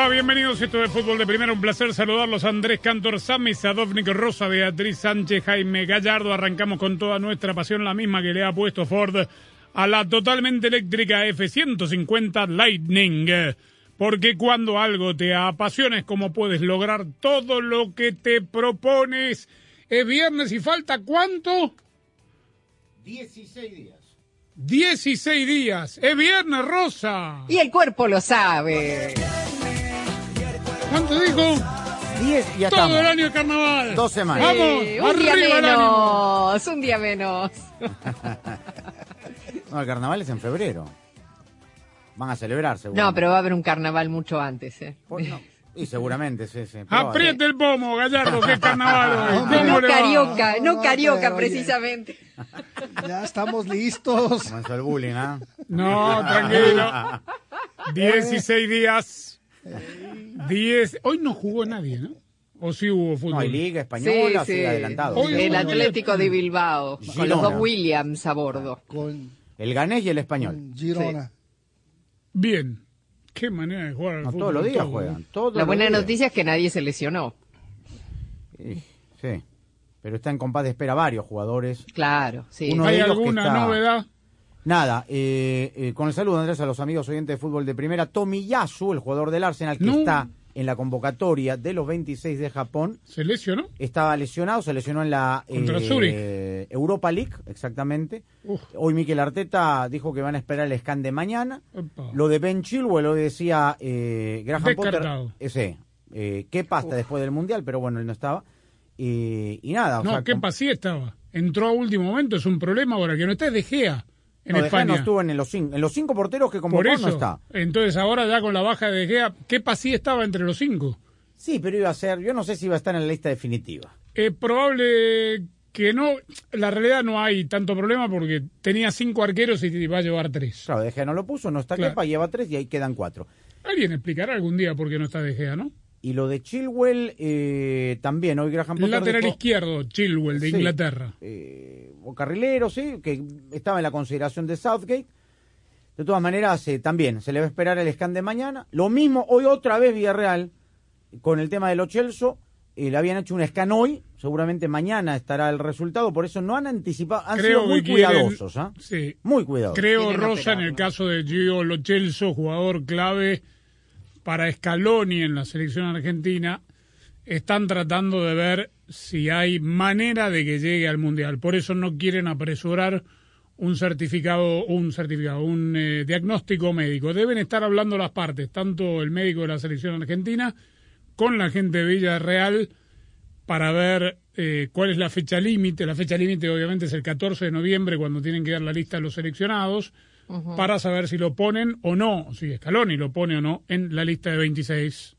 Va? Bienvenidos. Esto de Fútbol de Primera. Un placer saludarlos. Andrés Cantor, Sami Sadovnik, Rosa, Beatriz Sánchez, Jaime Gallardo. Arrancamos con toda nuestra pasión, la misma que le ha puesto Ford a la totalmente eléctrica F-150 Lightning. Porque cuando algo te apasiona es como puedes lograr todo lo que te propones. Es viernes y falta cuánto? 16 días. 16 días. Es viernes, Rosa. Y el cuerpo lo sabe. ¿Cuánto dijo? 10 y ya Todo estamos. el año de carnaval. Dos semanas. Vamos, Sí, un día arriba el ánimo. menos, un día menos. No, el carnaval es en febrero. Van a celebrar, seguro. No, pero va a haber un carnaval mucho antes, ¿eh? Y seguramente, sí, sí. Apriete el pomo, Gallardo, que es carnaval hoy. ¿Cómo No carioca, no No, carioca precisamente. Ya estamos listos. Comenzó el bullying, ¿ah? No, tranquilo. 16 días. 10. Hoy no jugó nadie, ¿no? ¿O sí hubo fútbol? No, hay Liga Española, Sí, sí. adelantado. Hoy El Atlético de Bilbao, con los dos Williams a bordo. Con, El ganés y el español. con Girona. Bien. Qué manera de jugar al No, fútbol. todos los días todo. juegan. Todos La buena días. noticia es que nadie se lesionó. Sí. Pero está en compás de espera varios jugadores. Claro, sí. Uno- ¿Hay alguna está- novedad? Nada, eh, eh, con el saludo, Andrés, a los amigos oyentes de fútbol de primera. Tomiyasu, el jugador del Arsenal, que No. está en la convocatoria de los 26 de Japón. ¿Se lesionó? Estaba lesionado, se lesionó en la eh. Europa League, exactamente. Uf. Hoy Miquel Arteta dijo que van a esperar el scan de mañana. Opa. Lo de Ben Chilwell, lo decía eh, Graham Descartado. Potter. Ese, eh, qué pasta después del Mundial, pero bueno, él no estaba. Y, y nada, o No, sea, qué com- pasí estaba. Entró a último momento, es un problema ahora que no está De Gea en no, De Gea España. no estuvo en los, cinco, en los cinco porteros que Por convocó, eso. no está. Entonces ahora ya con la baja de De Gea, ¿qué pasí estaba entre los cinco? Sí, pero iba a ser, yo no sé si iba a estar en la lista definitiva. Es probable que no. La realidad no hay tanto problema porque tenía cinco arqueros y va a llevar tres. Claro, De Gea no lo puso, no está Claro. Kepa, lleva tres y ahí quedan cuatro. Alguien explicará algún día por qué no está De Gea, ¿no? Y lo de Chilwell eh, también, hoy Graham Potter lateral dijo- izquierdo, Chilwell, de Sí. Inglaterra. eh, o carrilero, sí, que estaba en la consideración de Southgate. De todas maneras, eh, también se le va a esperar el scan de mañana. Lo mismo, hoy otra vez Villarreal, con el tema de los Chelsea, eh, le habían hecho un scan hoy, seguramente mañana estará el resultado, por eso no han anticipado, han Creo sido muy que quieren- cuidadosos, ¿ah? Sí. Muy cuidadosos. Creo, Quieren Rosa, en el caso de Gio Lo Celso, jugador clave para Scaloni en la selección argentina, están tratando de ver si hay manera de que llegue al Mundial. Por eso no quieren apresurar un certificado, un certificado, un eh, diagnóstico médico. Deben estar hablando las partes, tanto el médico de la selección argentina con la gente de Villarreal para ver eh, cuál es la fecha límite. La fecha límite obviamente es el 14 de noviembre cuando tienen que dar la lista a los seleccionados para saber si lo ponen o no, si Scaloni lo pone o no en la lista de 26.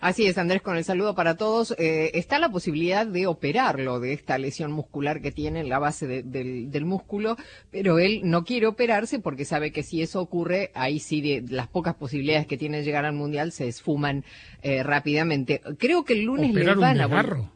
Así es, Andrés, con el saludo para todos. Eh, está la posibilidad de operarlo de esta lesión muscular que tiene en la base de- del, del músculo, pero él no quiere operarse porque sabe que si eso ocurre, ahí sí de, las pocas posibilidades que tiene de llegar al Mundial se esfuman eh, rápidamente. Creo que el lunes le ¿Operar un van a...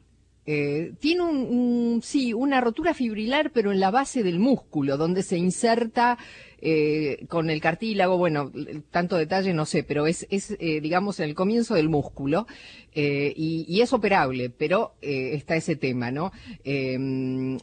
Eh, tiene un, un- sí, una rotura fibrilar, pero en la base del músculo, donde se inserta eh, con el cartílago, bueno, tanto detalle no sé, pero es, es eh, digamos, en el comienzo del músculo eh, y, es operable, pero eh, está ese tema, ¿no? Eh,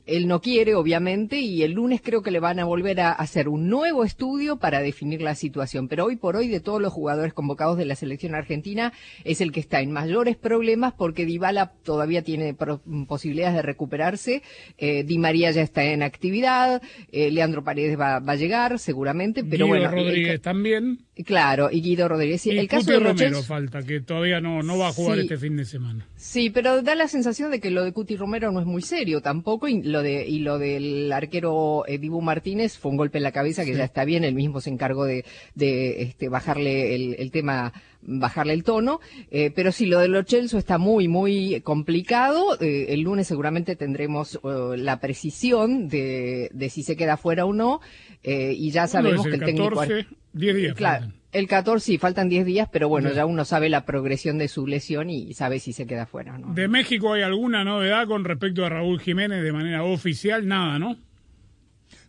él no quiere, obviamente, y el lunes creo que le van a volver a hacer un nuevo estudio para definir la situación. Pero hoy por hoy, de todos los jugadores convocados de la selección argentina, es el que está en mayores problemas porque Dybala todavía tiene pro- posibilidades de recuperarse. Di María ya está en actividad. Leandro Paredes va, va a llegar, seguramente. Pero Guido bueno, el- Rodríguez también. claro, y Guido Rodríguez. Y el caso de Romero falta, que todavía no, no va a jugar Sí. este fin de semana. Sí, pero da la sensación de que lo de Cuti Romero no es muy serio tampoco y lo de y lo del arquero eh, Dibu Martínez fue un golpe en la cabeza que ya está bien, él mismo se encargó de, de este, bajarle el, el tema, bajarle el tono, eh, pero sí, lo de Lo Celso está muy, muy complicado, eh, el lunes seguramente tendremos eh, la precisión de, de si se queda fuera o no eh, y ya ¿Cuándo sabemos es que el el técnico... 14, 10 días. Claro, faltan. el 14 sí, faltan 10 días, pero bueno, Ya. ya uno sabe la progresión de su lesión y sabe si se queda fuera o no. ¿De México hay alguna novedad con respecto a Raúl Jiménez de manera oficial? Nada, ¿no?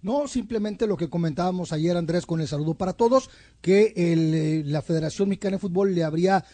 No, simplemente lo que comentábamos ayer, Andrés, con el saludo para todos, que el, eh, la Federación Mexicana de Fútbol le habría,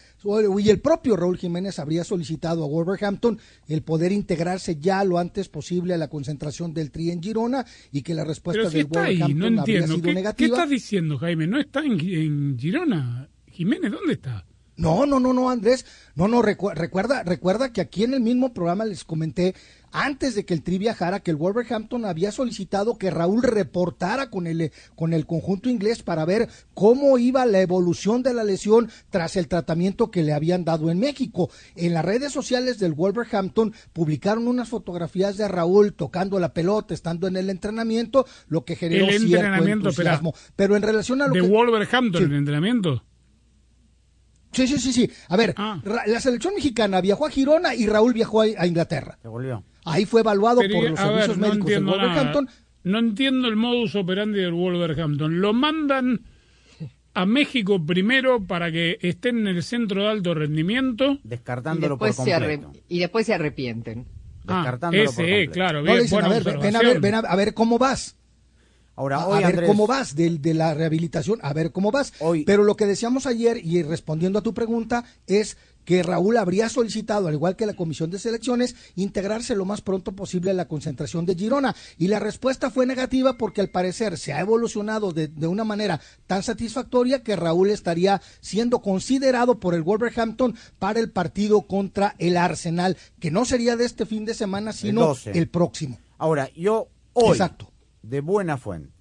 y el propio Raúl Jiménez habría solicitado a Wolverhampton el poder integrarse ya lo antes posible a la concentración del Tri en Girona y que la respuesta Pero si del está ahí, Wolverhampton no habría sido ¿Qué, ¿Qué negativa. estás diciendo, Jaime? ¿No está en, en Girona? Jiménez, ¿dónde está? No, no, no, no, Andrés. No, no, recu- recuerda, recuerda que aquí en el mismo programa les comenté antes de que el Tri viajara que el Wolverhampton había solicitado que Raúl reportara con el, con el conjunto inglés para ver cómo iba la evolución de la lesión tras el tratamiento que le habían dado en México. En las redes sociales del Wolverhampton publicaron unas fotografías de Raúl tocando la pelota, estando en el entrenamiento, lo que generó El cierto entusiasmo. Pero en relación a lo ¿De que... Wolverhampton Sí. el entrenamiento? Sí, sí, sí, sí. A ver, Ah. La selección mexicana viajó a Girona y Raúl viajó a, a Inglaterra. Se volvió. Ahí fue evaluado Pero, por los servicios ver, no médicos del nada. Wolverhampton. No entiendo el modus operandi del Wolverhampton. Lo mandan a México primero para que estén en el centro de alto rendimiento. y, Descartándolo por después se completo. arre- y después se arrepienten. Ah, Descartándolo por ese, completo. claro. No, Bien, le dicen, a ver, ven a ver, ven a, a ver cómo vas. Ahora, A, hoy, ver Andrés, cómo vas del- de, la rehabilitación, a ver cómo vas. Hoy- Pero lo que decíamos ayer y respondiendo a tu pregunta es que Raúl habría solicitado, al igual que la Comisión de Selecciones, integrarse lo más pronto posible a la concentración de Girona. Y la respuesta fue negativa porque al parecer se ha evolucionado de, de una manera tan satisfactoria que Raúl estaría siendo considerado por el Wolverhampton para el partido contra el Arsenal, que no sería de este fin de semana, sino 12. el próximo. Ahora, yo hoy, Exacto. De buena fuente,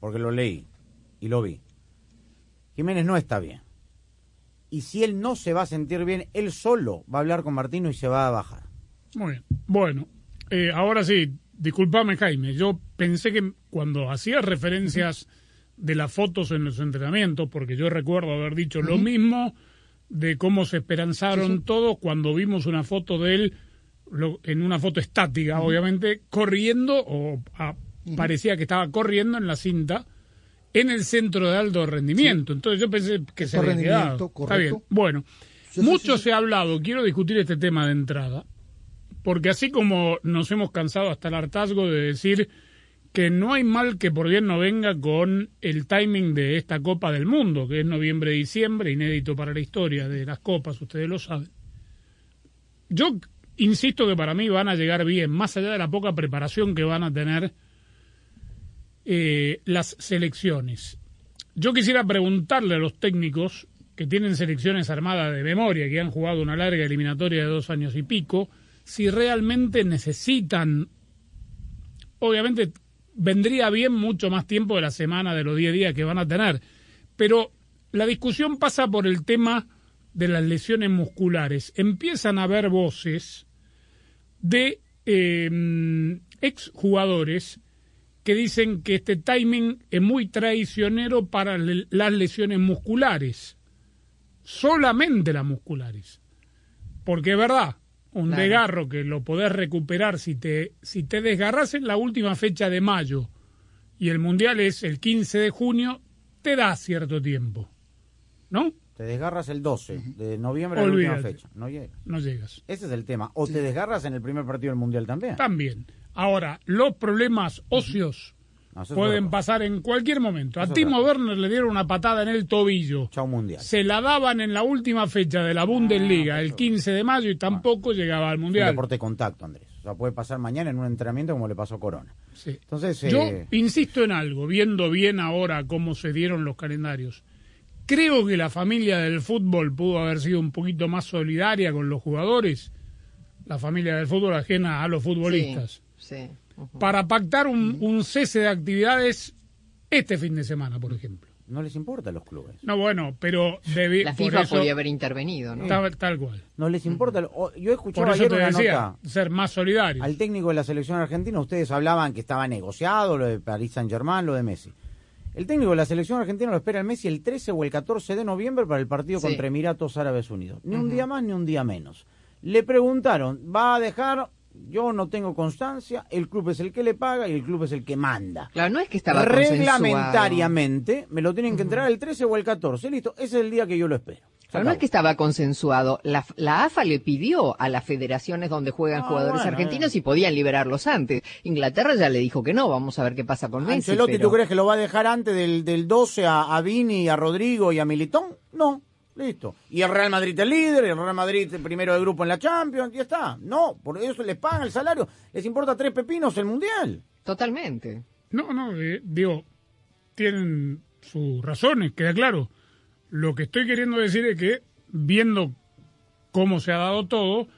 porque lo leí y lo vi, Jiménez no está bien. Y si él no se va a sentir bien, él solo va a hablar con Martino y se va a bajar. Muy bien. Bueno, eh, ahora sí, discúlpame Jaime, yo pensé que cuando hacía referencias de las fotos en los entrenamientos, porque yo recuerdo haber dicho lo mismo de cómo se esperanzaron todos cuando vimos una foto de él, lo- en una foto estática, obviamente, corriendo, o parecía que estaba corriendo en la cinta, en el centro de alto rendimiento. Entonces yo pensé que se había quedado. rendimiento, Está correcto. bien. Bueno, Sí, mucho sí. se ha hablado, quiero discutir este tema de entrada, porque así como nos hemos cansado hasta el hartazgo de decir que no hay mal que por bien no venga con el timing de esta Copa del Mundo, que es noviembre-diciembre, inédito para la historia de las copas, ustedes lo saben. Yo insisto que para mí van a llegar bien, más allá de la poca preparación que van a tener eh, las selecciones. Yo quisiera preguntarle a los técnicos que tienen selecciones armadas de memoria, que han jugado una larga eliminatoria de dos años y pico, si realmente necesitan, obviamente vendría bien mucho más tiempo de la semana, de los 10 días que van a tener, pero la discusión pasa por el tema de las lesiones musculares. Empiezan a haber voces de eh, exjugadores que dicen que este timing es muy traicionero para le- las lesiones musculares, solamente las musculares. Porque es verdad, un Claro. desgarro que lo podés recuperar si te, si te desgarras en la última fecha de mayo y el mundial es el 15 de junio, te da cierto tiempo. ¿No? Te desgarras el 12 de noviembre la última fecha. No llega. No llegas. Ese es el tema. O te desgarras en el primer partido del Mundial también. También. Ahora, los problemas óseos No, Pueden pasar en cualquier momento. A Eso Timo. Werner le dieron una patada en el tobillo. Chau mundial. Se la daban en la última fecha de la Bundesliga, el 15 de mayo, y tampoco llegaba al Mundial. deporte de contacto, Andrés. O sea, puede pasar mañana en un entrenamiento como le pasó a Corona. Sí. Entonces, Yo eh, insisto en algo, viendo bien ahora cómo se dieron los calendarios. Creo que la familia del fútbol pudo haber sido un poquito más solidaria con los jugadores, la familia del fútbol ajena a los futbolistas, Sí, sí. Ujú. para pactar un, un cese de actividades este fin de semana, por ejemplo. no les importa a los clubes. No, bueno, pero debi- La por FIFA eso, podía haber intervenido, ¿no? tal, tal cual. No les importa. Yo escuchaba Por eso ayer te una decía, nota ser más solidarios. al técnico de la selección argentina. Ustedes hablaban que estaba negociado lo de Paris Saint Germain, lo de Messi. El técnico de la selección argentina lo espera el Messi el 13 o el 14 de noviembre para el partido Sí. contra Emiratos Árabes Unidos. Ni un día más ni un día menos. Le preguntaron, ¿va a dejar? Yo no tengo constancia. El club es el que le paga y el club es el que manda. Claro, no es que estaba. Reglamentariamente me lo tienen que entregar el 13 o el 14. Listo, ese es el día que yo lo espero. Claro, no es que estaba consensuado. La, la AFA le pidió a las federaciones donde juegan Ah, jugadores bueno, argentinos si podían liberarlos antes. Inglaterra ya le dijo que no. Vamos a ver qué pasa con Messi. Ancelotti, pero- ¿tú crees que lo va a dejar antes del, del 12 a, a Vini, a Rodrigo y a Militón? No, listo. Y el Real Madrid el líder, el Real Madrid el primero de grupo en la Champions, ya está. No, por eso les pagan el salario. Les importa tres pepinos el Mundial. Totalmente. No, no, eh, digo, tienen sus razones, queda claro. Lo que estoy queriendo decir es que, viendo cómo se ha dado todo,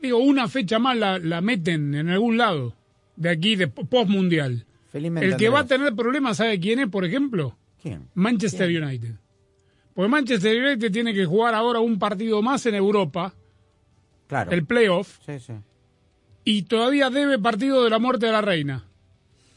digo, una fecha más la, la meten en algún lado, de aquí, de post-mundial. Felizmente. El que va a tener problemas, ¿sabe quién es, por ejemplo? ¿Quién? Manchester United. Porque Manchester United tiene que jugar ahora un partido más en Europa, Claro. el playoff, Sí, sí. y todavía debe partido de la muerte de la reina.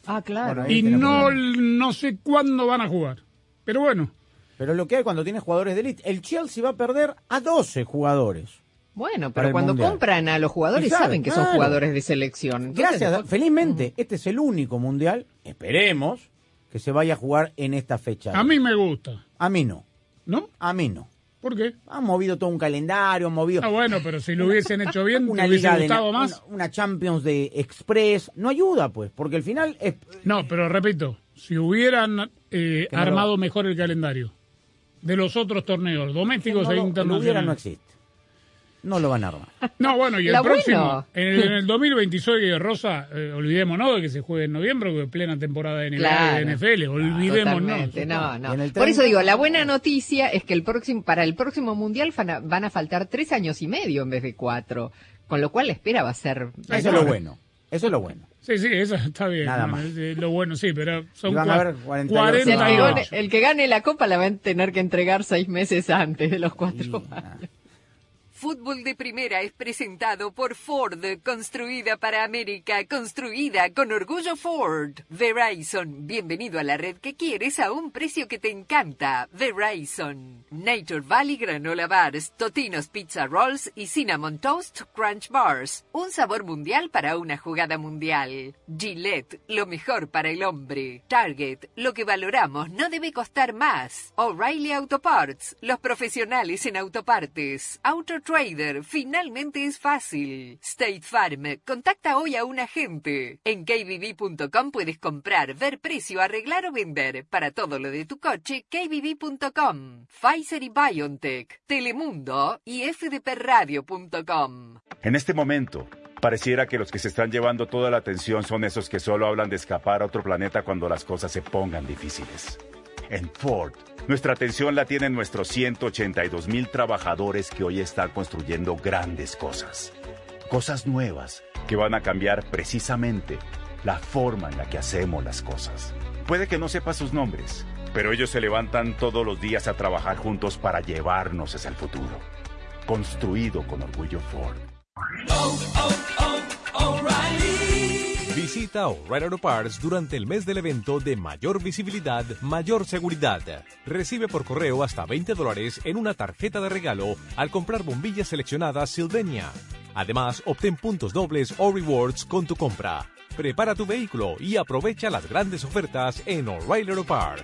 Ah, claro. Bueno, Y no, no sé cuándo van a jugar. Pero bueno, Pero lo que hay cuando tienes jugadores de élite, el Chelsea va a perder a 12 jugadores. Bueno, pero cuando Mundial. compran a los jugadores saben, que son jugadores de selección. Entonces, Gracias, después- felizmente, este es el único mundial, esperemos, que se vaya a jugar en esta fecha. a mí me gusta, A mí no, ¿no? a mí no. ¿Por qué? Han movido todo un calendario, han movido Ah, bueno, pero si lo hubiesen hecho bien, ¿te una hubiese liga gustado más? Una, una Champions de Express. No ayuda, pues, porque al final es, No, pero repito, si hubieran eh, armado mejor el calendario de los otros torneos, domésticos no e hubiera no internacionales. existe. No lo van a armar. No, bueno, y el La próximo, bueno. en el, en el 2026, Rosa, eh, olvidémonos de que se juegue en noviembre, que es plena temporada de NBA y Claro. de NFL, olvidémonos. No, no. Por eso 30, digo, la buena noticia es que el próximo, para el próximo mundial van a, van a faltar tres años y medio en vez de cuatro, con lo cual la espera va a ser. Eso es lo bueno. Eso es lo bueno. Sí, sí, eso está bien. Nada más. lo bueno, sí, pero son van a haber 48 O sea, el, que 48. gane, el que gane la copa la va a tener que entregar seis meses antes de los cuatro años. Fútbol de Primera es presentado por Ford, construida para América, construida con orgullo Ford. Verizon, bienvenido a la red que quieres a un precio que te encanta. Verizon. Nature Valley Granola Bars, Totinos Pizza Rolls y Cinnamon Toast Crunch Bars. Un sabor mundial para una jugada mundial. Gillette, lo mejor para el hombre. Target, lo que valoramos no debe costar más. O'Reilly Auto Parts, los profesionales en autopartes. Auto Trader, finalmente es fácil. State Farm, contacta hoy a un agente. En kbb.com puedes comprar, ver precio, arreglar o vender. Para todo lo de tu coche, kbb.com. Pfizer y BioNTech, Telemundo y fdpradio.com. En este momento, pareciera que los que se están llevando toda la atención son esos que solo hablan de escapar a otro planeta cuando las cosas se pongan difíciles. En Ford, nuestra atención la tienen nuestros 182 mil trabajadores que hoy están construyendo grandes cosas. Cosas nuevas que van a cambiar precisamente la forma en la que hacemos las cosas. Puede que no sepa sus nombres, pero ellos se levantan todos los días a trabajar juntos para llevarnos hacia el futuro. Construido con orgullo Ford. Visita O'Reilly Auto Parts durante el mes del evento de mayor visibilidad, mayor seguridad. Recibe por correo hasta 20 dólares en una tarjeta de regalo al comprar bombillas seleccionadas Sylvania. Además, obtén puntos dobles o rewards con tu compra. Prepara tu vehículo y aprovecha las grandes ofertas en O'Reilly Auto Parts.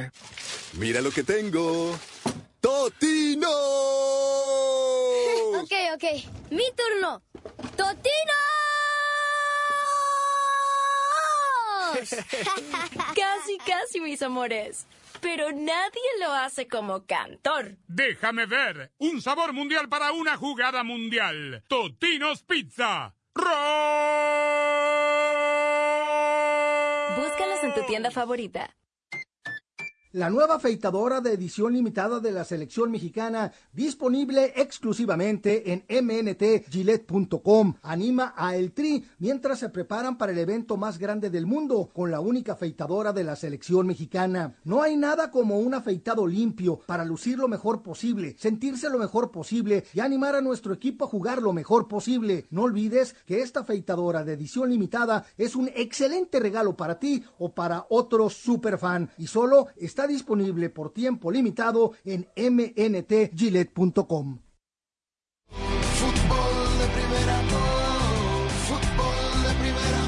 Mira lo que tengo. ¡Totino! ok, ok. Mi turno. ¡Totino! casi, casi, mis amores. Pero nadie lo hace como cantor. Déjame ver. Un sabor mundial para una jugada mundial. Totinos Pizza. Búscalos en tu tienda favorita. La nueva afeitadora de edición limitada de la selección mexicana, disponible exclusivamente en mntgillette.com, anima a El Tri mientras se preparan para el evento más grande del mundo, con la única afeitadora de la selección mexicana. No hay nada como un afeitado limpio para lucir lo mejor posible, sentirse lo mejor posible y animar a nuestro equipo a jugar lo mejor posible. No olvides que esta afeitadora de edición limitada es un excelente regalo para ti o para otro superfan y solo está disponible por tiempo limitado en mntgillette.com. Fútbol de primera, oh, fútbol de primera,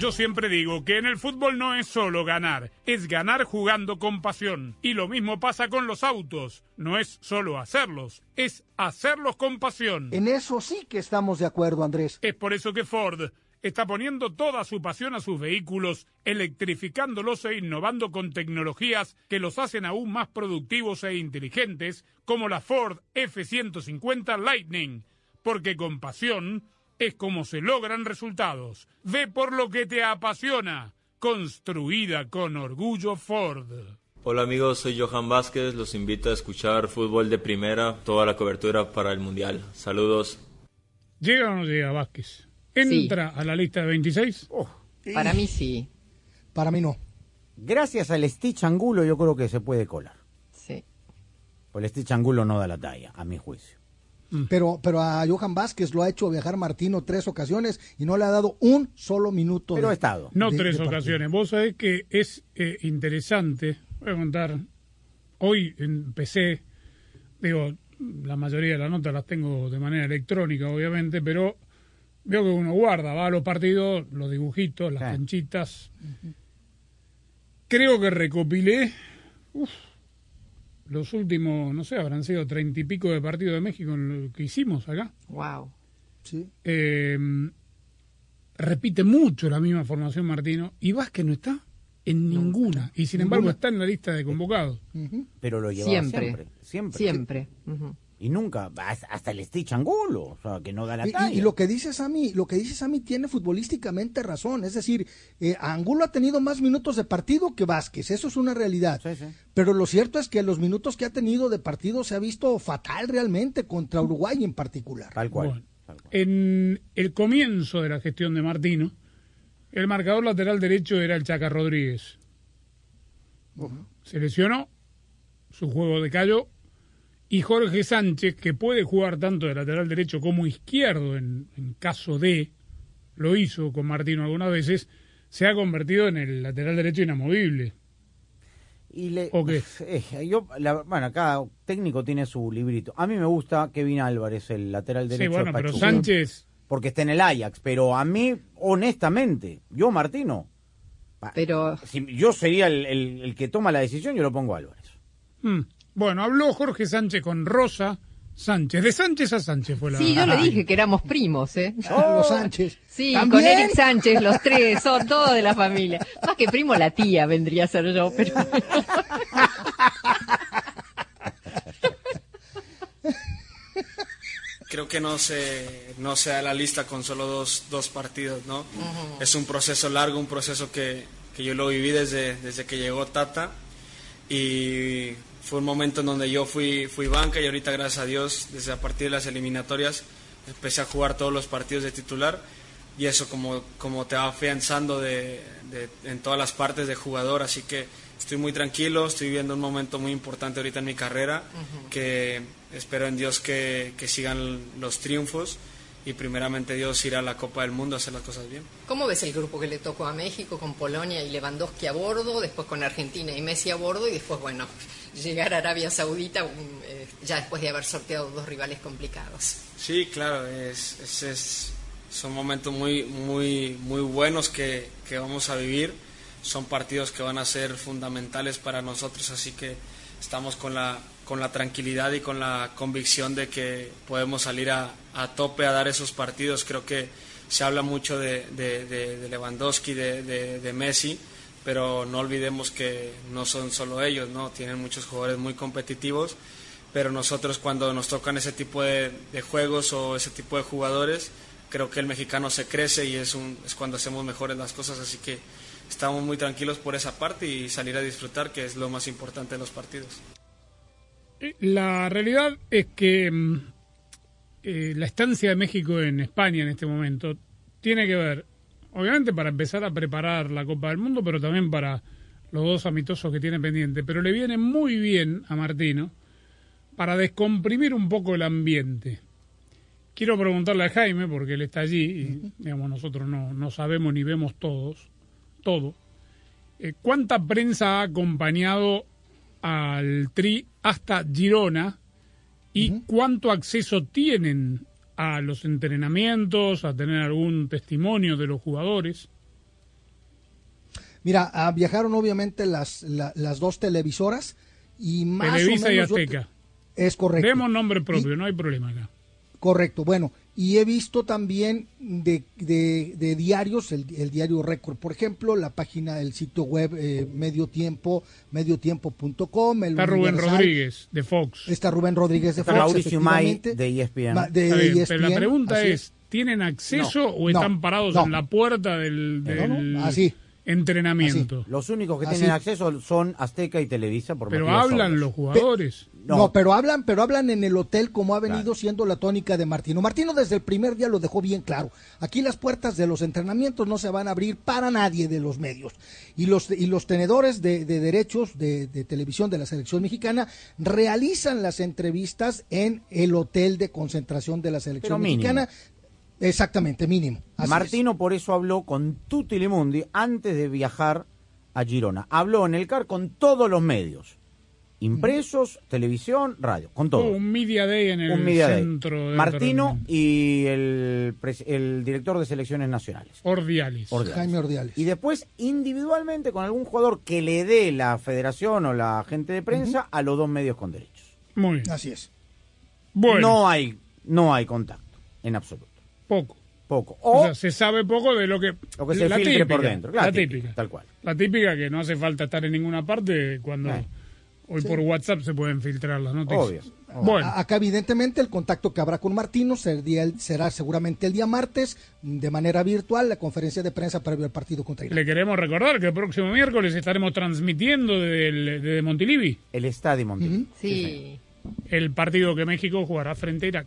Yo siempre digo que en el fútbol no es solo ganar, es ganar jugando con pasión. Y lo mismo pasa con los autos, no es solo hacerlos, es hacerlos con pasión. En eso sí que estamos de acuerdo, Andrés. Es por eso que Ford está poniendo toda su pasión a sus vehículos, electrificándolos e innovando con tecnologías que los hacen aún más productivos e inteligentes, como la Ford F-150 Lightning, porque con pasión es como se logran resultados. Ve por lo que te apasiona, construida con orgullo Ford. Hola amigos, soy Johan Vázquez, los invito a escuchar fútbol de primera, toda la cobertura para el Mundial. Saludos. ¿Llega o no llega Vázquez? ¿Entra a la lista de 26? Para mí sí. Para mí no. Gracias al Stitch Angulo yo creo que se puede colar. Sí. Pues el Stitch Angulo no da la talla, a mi juicio. Pero, pero a Johan Vázquez lo ha hecho viajar Martino tres ocasiones y no le ha dado un solo minuto. Pero de- ha estado. No de- tres de ocasiones. Vos sabés que es eh, interesante. Voy a contar. Hoy empecé, digo, la mayoría de las notas las tengo de manera electrónica, obviamente, pero veo que uno guarda, va a los partidos, los dibujitos, las canchitas. Creo que recopilé uf, los últimos, no sé, habrán sido treinta y pico de partidos de México en lo que hicimos acá. Wow. Sí. Eh, repite mucho la misma formación Martino y Vázquez no está en ninguna y sin embargo Ninguna. está en la lista de convocados. Pero lo llevaba Siempre. siempre. Siempre. Y nunca, hasta el Stitch Angulo, o sea, que no da la Y- talla. Y, y lo que dice Sammy, lo que dice Sammy tiene futbolísticamente razón. Es decir, eh, Angulo ha tenido más minutos de partido que Vázquez, eso es una realidad. Pero lo cierto es que los minutos que ha tenido de partido se ha visto fatal realmente contra Uruguay en particular. Tal Bueno, en el comienzo de la gestión de Martino, el marcador lateral derecho era el Chaca Rodríguez. Se lesionó, su juego decayó, y Jorge Sánchez, que puede jugar tanto de lateral derecho como izquierdo en, en caso de, lo hizo con Martino algunas veces, se ha convertido en el lateral derecho inamovible. Y le, ¿O qué? Eh, yo, la- bueno, cada técnico tiene su librito. A mí me gusta Kevin Álvarez, el lateral Sí, derecho. bueno, de pero Pachuca. Sánchez, Porque está en el Ajax. Pero a mí, honestamente, yo, Martino, Pero si yo sería el, el- el que toma la decisión, yo lo pongo a Álvarez. mm, bueno, habló Jorge Sánchez con Rosa Sánchez. De Sánchez a Sánchez fue la sí, yo le dije que éramos primos, ¿eh? Los Sánchez. Sí, ¿También? con Eric Sánchez, los tres, son todos de la familia. Más que primo, la tía vendría a ser yo, pero... Creo que no se, no se da la lista con solo dos, dos partidos, ¿no? Es un proceso largo, un proceso que, que yo lo viví desde, desde que llegó Tata y fue un momento en donde yo fui, fui banca y ahorita gracias a Dios, desde a partir de las eliminatorias, empecé a jugar todos los partidos de titular. Y eso como, como te va afianzando de, de- en todas las partes de jugador, así que estoy muy tranquilo, estoy viviendo un momento muy importante ahorita en mi carrera, que espero en Dios que, que sigan los triunfos y primeramente Dios ir a la Copa del Mundo a hacer las cosas bien. ¿Cómo ves el grupo que le tocó a México con Polonia y Lewandowski a bordo, después con Argentina y Messi a bordo y después, bueno, llegar a Arabia Saudita eh, ya después de haber sorteado dos rivales complicados? Sí, claro, es, es- es- son momentos muy, muy, muy buenos que, que vamos a vivir. Son partidos que van a ser fundamentales para nosotros, así que estamos con la, con la tranquilidad y con la convicción de que podemos salir a, tope a dar esos partidos. Creo que se habla mucho de, de, Lewandowski, de, Messi, pero no olvidemos que no son solo ellos, ¿no? Tienen muchos jugadores muy competitivos pero nosotros cuando nos tocan ese tipo de juegos o ese tipo de jugadores, creo que el mexicano se crece y es, un, es cuando hacemos mejores las cosas, así que estamos muy tranquilos por esa parte y salir a disfrutar, que es lo más importante de los partidos. La realidad es que mm, eh, la estancia de México en España en este momento tiene que ver, obviamente, para empezar a preparar la Copa del Mundo, pero también para los dos amistosos que tiene pendiente. Pero le viene muy bien a Martino para descomprimir un poco el ambiente. Quiero preguntarle a Jaime, porque él está allí, y digamos, nosotros no, no sabemos ni vemos todos, todo. Eh, ¿Cuánta prensa ha acompañado al Tri hasta Girona y cuánto acceso tienen a los entrenamientos, a tener algún testimonio de los jugadores? Mira, ah, viajaron obviamente las, la- las dos televisoras y más Televisa o y te- Azteca. Es correcto. Demos nombre propio, no hay problema acá. Correcto, bueno, y he visto también de, de- de diarios, el, el diario Récord, por ejemplo, la página del sitio web eh, Medio Tiempo, mediotiempo.com. el Está Rubén. Rodríguez, de Fox. Está Rubén Rodríguez de Está Fox. Efectivamente. de ESPN. De ESPN, pero la pregunta así es, ¿tienen acceso No, o no, están parados no. en la puerta del, No, no, del así. Entrenamiento? Los únicos que Así. tienen acceso son Azteca y Televisa por Pero hablan los jugadores. No. pero hablan, pero hablan en el hotel como ha venido siendo la tónica de Martino. Martino desde el primer día lo dejó bien claro. Aquí las puertas de los entrenamientos no se van a abrir para nadie de los medios. Y los, y los tenedores de, de derechos de, de televisión de la selección mexicana realizan las entrevistas en el hotel de concentración de la selección Pero mínimo. Exactamente, mínimo. Así Martino por eso habló con Tutti Limundi antes de viajar a Girona. Habló en el CAR con todos los medios. Impresos, televisión, radio, con todo. Hubo un Media Day en el Un media day. centro Martino y el, director de selecciones nacionales. Ordiales. Ordiales. Jaime Ordiales. Y después, individualmente, con algún jugador que le dé la federación o la gente de prensa a los dos medios con derechos. Muy bien. Así es. Bueno, No hay, no hay contacto, en absoluto. Poco. Poco. O O sea, se sabe poco de lo que... lo que se la filtre por típica, dentro. La típica. Tal cual. La típica que no hace falta estar en ninguna parte cuando Eh. hoy por WhatsApp se pueden filtrar las noticias. Obvio. Bueno, Acá evidentemente el contacto que habrá con Martino será, el- será seguramente el día martes de manera virtual la conferencia de prensa previo al partido contra Irán. le queremos recordar que el próximo miércoles estaremos transmitiendo desde, desde Montilivi El estadio Montilivi. Sí. el partido que México jugará frente a Irak.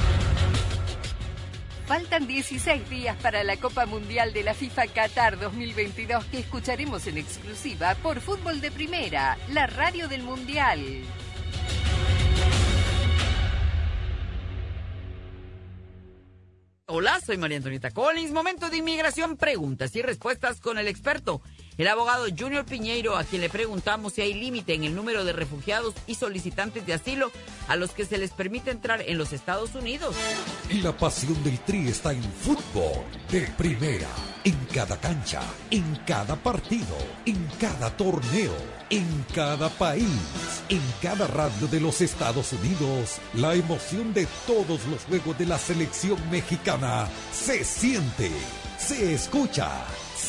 Faltan 16 días para la Copa Mundial de la FIFA Qatar 2022 que escucharemos en exclusiva por Fútbol de Primera, la radio del Mundial. Hola, soy María Antonieta Collins. Momento de inmigración, preguntas y respuestas con el experto, el abogado Junior Piñeiro, a quien le preguntamos si hay límite en el número de refugiados y solicitantes de asilo a los que se les permite entrar en los Estados Unidos. Y la pasión del Tri está en fútbol de primera, en cada cancha, en cada partido, en cada torneo, en cada país, en cada radio de los Estados Unidos. La emoción de todos los juegos de la selección mexicana se siente, se escucha,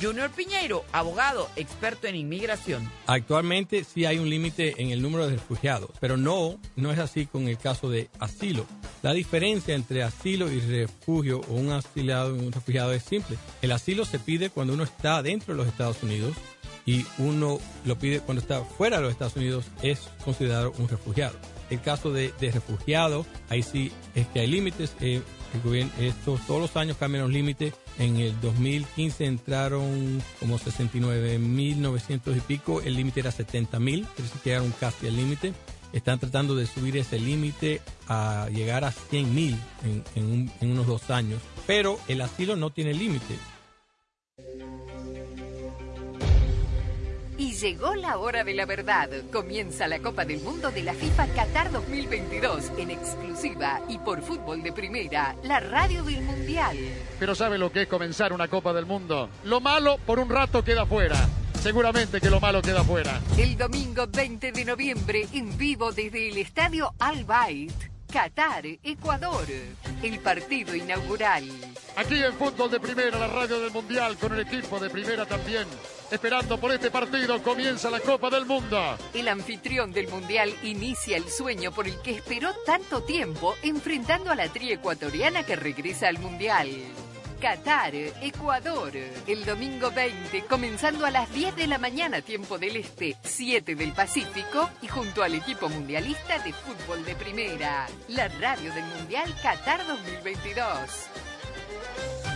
Junior Piñeiro, abogado, experto en inmigración. Actualmente sí hay un límite en el número de refugiados, pero no, no es así con el caso de asilo. La diferencia entre asilo y refugio o un asilado y un refugiado es simple. El asilo se pide cuando uno está dentro de los Estados Unidos y uno lo pide cuando está fuera de los Estados Unidos, es considerado un refugiado. El caso de, de refugiado, ahí sí es que hay límites. eh, estos, todos los años cambian los límites. En el 2015 entraron como 69.900 y pico. El límite era 70.000, pero sí quedaron casi al límite. Están tratando de subir ese límite a llegar a 100.000 en, en, un- en unos dos años. Pero el asilo no tiene límite. Llegó la hora de la verdad. Comienza la Copa del Mundo de la FIFA Qatar 2022 en exclusiva y por fútbol de primera, la radio del Mundial. Pero ¿sabe lo que es comenzar una Copa del Mundo? Lo malo por un rato queda fuera. Seguramente que lo malo queda fuera. El domingo 20 de noviembre en vivo desde el estadio Al Bayt, Qatar, Ecuador. El partido inaugural. Aquí en Fútbol de Primera, la radio del Mundial, con el equipo de Primera también. Esperando por este partido, comienza la Copa del Mundo. El anfitrión del Mundial inicia el sueño por el que esperó tanto tiempo enfrentando a la tri ecuatoriana que regresa al Mundial. Qatar, Ecuador, el domingo 20, comenzando a las 10 de la mañana, tiempo del Este, 7 del Pacífico, y junto al equipo mundialista de fútbol de primera, la radio del Mundial Qatar 2022.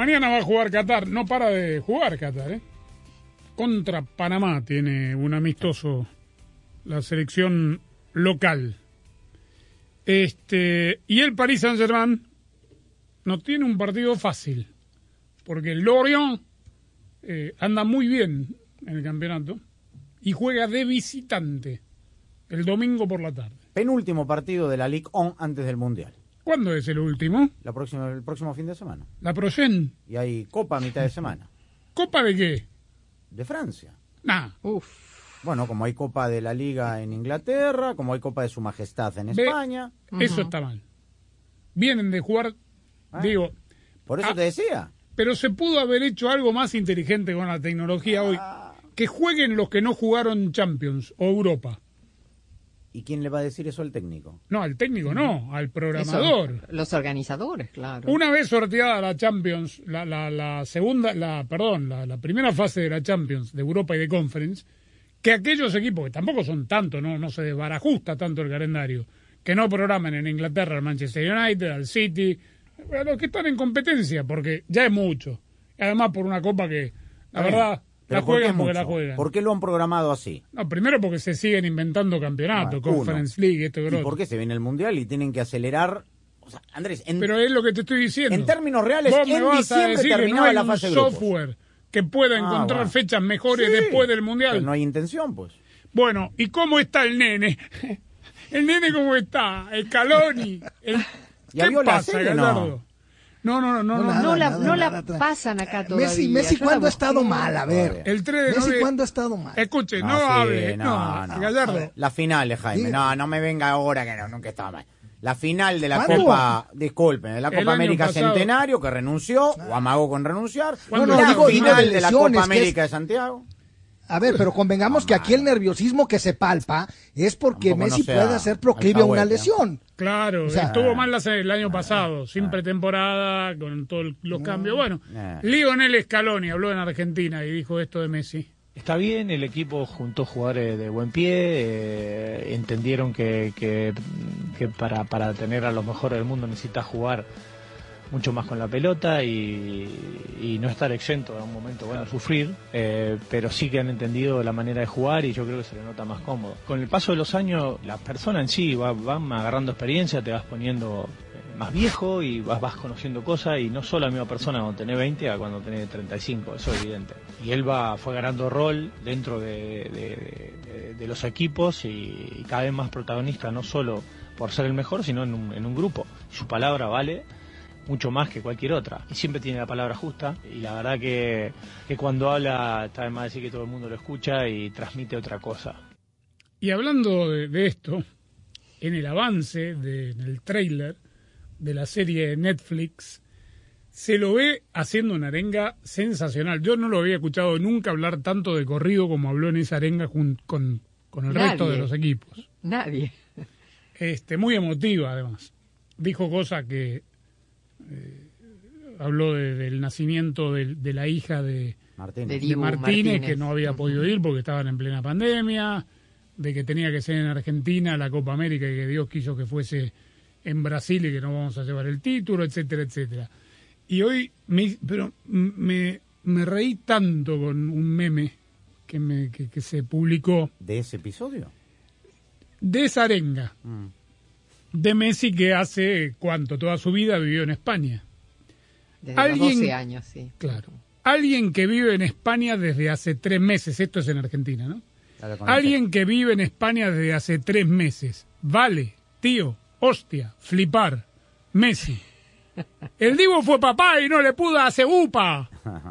Mañana va a jugar Qatar. No para de jugar Qatar, ¿eh? Contra Panamá tiene un amistoso la selección local. Este, y el Paris Saint-Germain no tiene un partido fácil, porque el Lorient eh, anda muy bien en el campeonato y juega de visitante el domingo por la tarde. Penúltimo partido de la Ligue 1 antes del Mundial. ¿Cuándo es el último? La próxima, el próximo fin de semana. La Progen. Y hay Copa a mitad de semana. ¿Copa de qué? De Francia. Nah. Bueno, como hay Copa de la Liga en Inglaterra, como hay Copa de Su Majestad en Ve, España. Eso está mal. Vienen de jugar, Ah, digo... Por eso ah, te decía. Pero se pudo haber hecho algo más inteligente con la tecnología hoy. Que jueguen los que no jugaron Champions o Europa. ¿Y quién le va a decir eso al técnico? No, al técnico no, al programador. Eso, los organizadores, claro. Una vez sorteada la Champions, la, la, la segunda, la, perdón, la, la primera fase de la Champions de Europa y de Conference, que aquellos equipos, que tampoco son tanto, no, no se desbarajusta tanto el calendario, que no programen en Inglaterra al Manchester United, al City, a los que están en competencia, porque ya es mucho. Además por una copa que, la verdad, pero la ¿por qué juegan porque mucho? la juegan. ¿Por qué lo han programado así? No, primero porque se siguen inventando campeonatos, Bueno, Conference uno. League, esto y ¿Y lo otro. por qué se viene el Mundial y tienen que acelerar? O sea, Andrés, en, Pero es lo que te estoy diciendo. en términos reales, Vos me en a diciembre decir que no hay la un grupos. software que pueda Ah, encontrar bueno. fechas mejores Sí, después del Mundial. pero no hay intención, pues. Bueno, ¿y cómo está el nene? ¿El nene cómo está? ¿El Caloni? El... ¿Ya ¿Qué vio la pasa, serie, no? No, no, no, no. no, no la, nada, no la nada, pasan acá todavía. Messi, Messi ¿cuándo ha estado mal? A ver. El 3 de Messi, ¿cuándo ha estado mal? Escuche, no, sí, hable. No, no, no. Gallardo. La final, Jaime. No, no me venga ahora que no, nunca estaba mal. La final de la ¿Cuándo? Copa, disculpen, de la Copa América pasado. Centenario, que renunció, o amagó con renunciar. No, no, la digo- final de de la Copa es- América de Santiago. A ver, pero convengamos que aquí el nerviosismo que se palpa es porque Tampoco no Messi puede ser proclive a una lesión. Claro, O sea- estuvo mal el año pasado, sin pretemporada, con todos los cambios. Bueno. Lionel Scaloni habló en Argentina y dijo esto de Messi. Está bien, el equipo juntó jugadores de buen pie, eh, entendieron que, que, que para, para tener a los mejores del mundo necesitas jugar mucho más con la pelota y, y no estar exento de un momento, bueno, sufrir, eh, pero sí que han entendido la manera de jugar y yo creo que se le nota más cómodo. Con el paso de los años, la persona en sí va, van agarrando experiencia, te vas poniendo eh, más viejo y vas, vas conociendo cosas y no solo la misma persona cuando tenés 20 a cuando tenés 35, eso es evidente. Y él va, fue ganando rol dentro de, de- de- de los equipos y, y cada vez más protagonista, no solo por ser el mejor, sino en un, en un grupo. Su palabra vale mucho más que cualquier otra. Y siempre tiene la palabra justa. Y la verdad que, que cuando habla, está de más decir que todo el mundo lo escucha y transmite otra cosa. Y hablando de, de esto, en el avance de- del trailer de la serie de Netflix, se lo ve haciendo una arenga sensacional. Yo no lo había escuchado nunca hablar tanto de corrido como habló en esa arenga con, con el resto de los equipos. Nadie. Este, muy emotiva además. Dijo cosas que eh, habló de- del nacimiento de, de la hija de, Martínez. De de Dibu Martínez, Martínez. que no había podido ir porque estaban en plena pandemia, de que tenía que ser en Argentina la Copa América y que Dios quiso que fuese en Brasil y que no vamos a llevar el título, etcétera, etcétera. Y hoy, me, pero me, me reí tanto con un meme que, me, que, que se publicó ¿De ese episodio? de esa arenga Mm. De Messi que hace, ¿cuánto? Toda su vida vivió en España. Desde los Alguien- 12 años, sí. Claro. Alguien que vive en España desde hace tres meses, esto es en Argentina, ¿no? Alguien que vive en España desde hace tres meses. Vale, tío, hostia, flipar. Messi. El Divo fue papá y no le pudo hacer upa.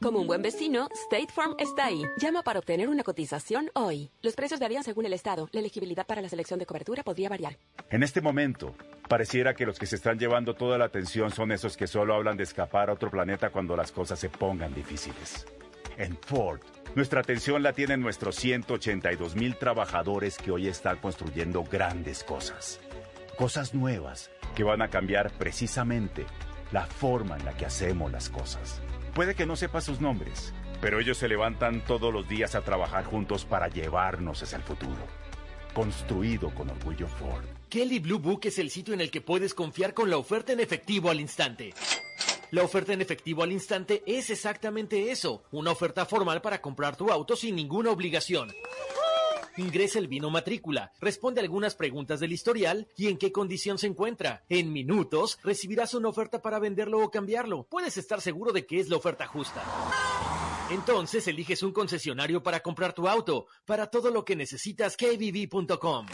Como un buen vecino, State Farm está ahí. Llama para obtener una cotización hoy. Los precios varían según el estado. La elegibilidad para la selección de cobertura podría variar. En este momento, pareciera que los que se están llevando toda la atención son esos que solo hablan de escapar a otro planeta cuando las cosas se pongan difíciles. En Ford, nuestra atención la tienen nuestros 182 mil trabajadores que hoy están construyendo grandes cosas. Cosas nuevas que van a cambiar precisamente la forma en la que hacemos las cosas. Puede que no sepa sus nombres, pero ellos se levantan todos los días a trabajar juntos para llevarnos hacia el futuro. Construido con orgullo Ford. Kelly Blue Book es el sitio en el que puedes confiar con la oferta en efectivo al instante. La oferta en efectivo al instante es exactamente eso, una oferta formal para comprar tu auto sin ninguna obligación. Ingresa el vino matrícula, responde algunas preguntas del historial y en qué condición se encuentra. En minutos recibirás una oferta para venderlo o cambiarlo. Puedes estar seguro de que es la oferta justa. Entonces eliges un concesionario para comprar tu auto. Para todo lo que necesitas, kbb.com.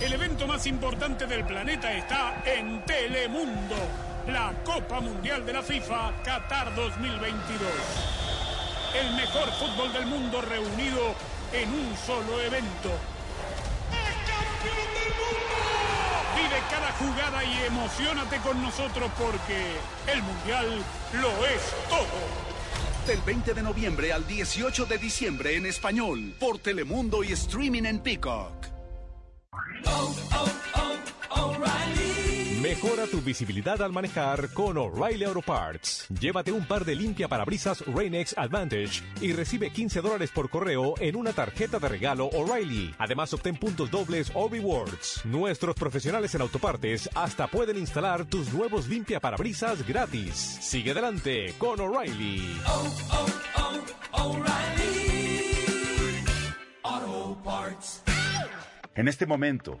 El evento más importante del planeta está en Telemundo, la Copa Mundial de la FIFA Qatar 2022. El mejor fútbol del mundo reunido en un solo evento. Vive cada jugada y emocionate con nosotros porque el Mundial lo es todo. Del 20 de noviembre al 18 de diciembre en español, por Telemundo y streaming en Peacock. Mejora tu visibilidad al manejar con O'Reilly Auto Parts. Llévate un par de limpia parabrisas Rain-X Advantage y recibe 15 dólares por correo en una tarjeta de regalo O'Reilly. Además, obtén puntos dobles o rewards. Nuestros profesionales en autopartes hasta pueden instalar tus nuevos limpia parabrisas gratis. Sigue adelante con O'Reilly. En este momento,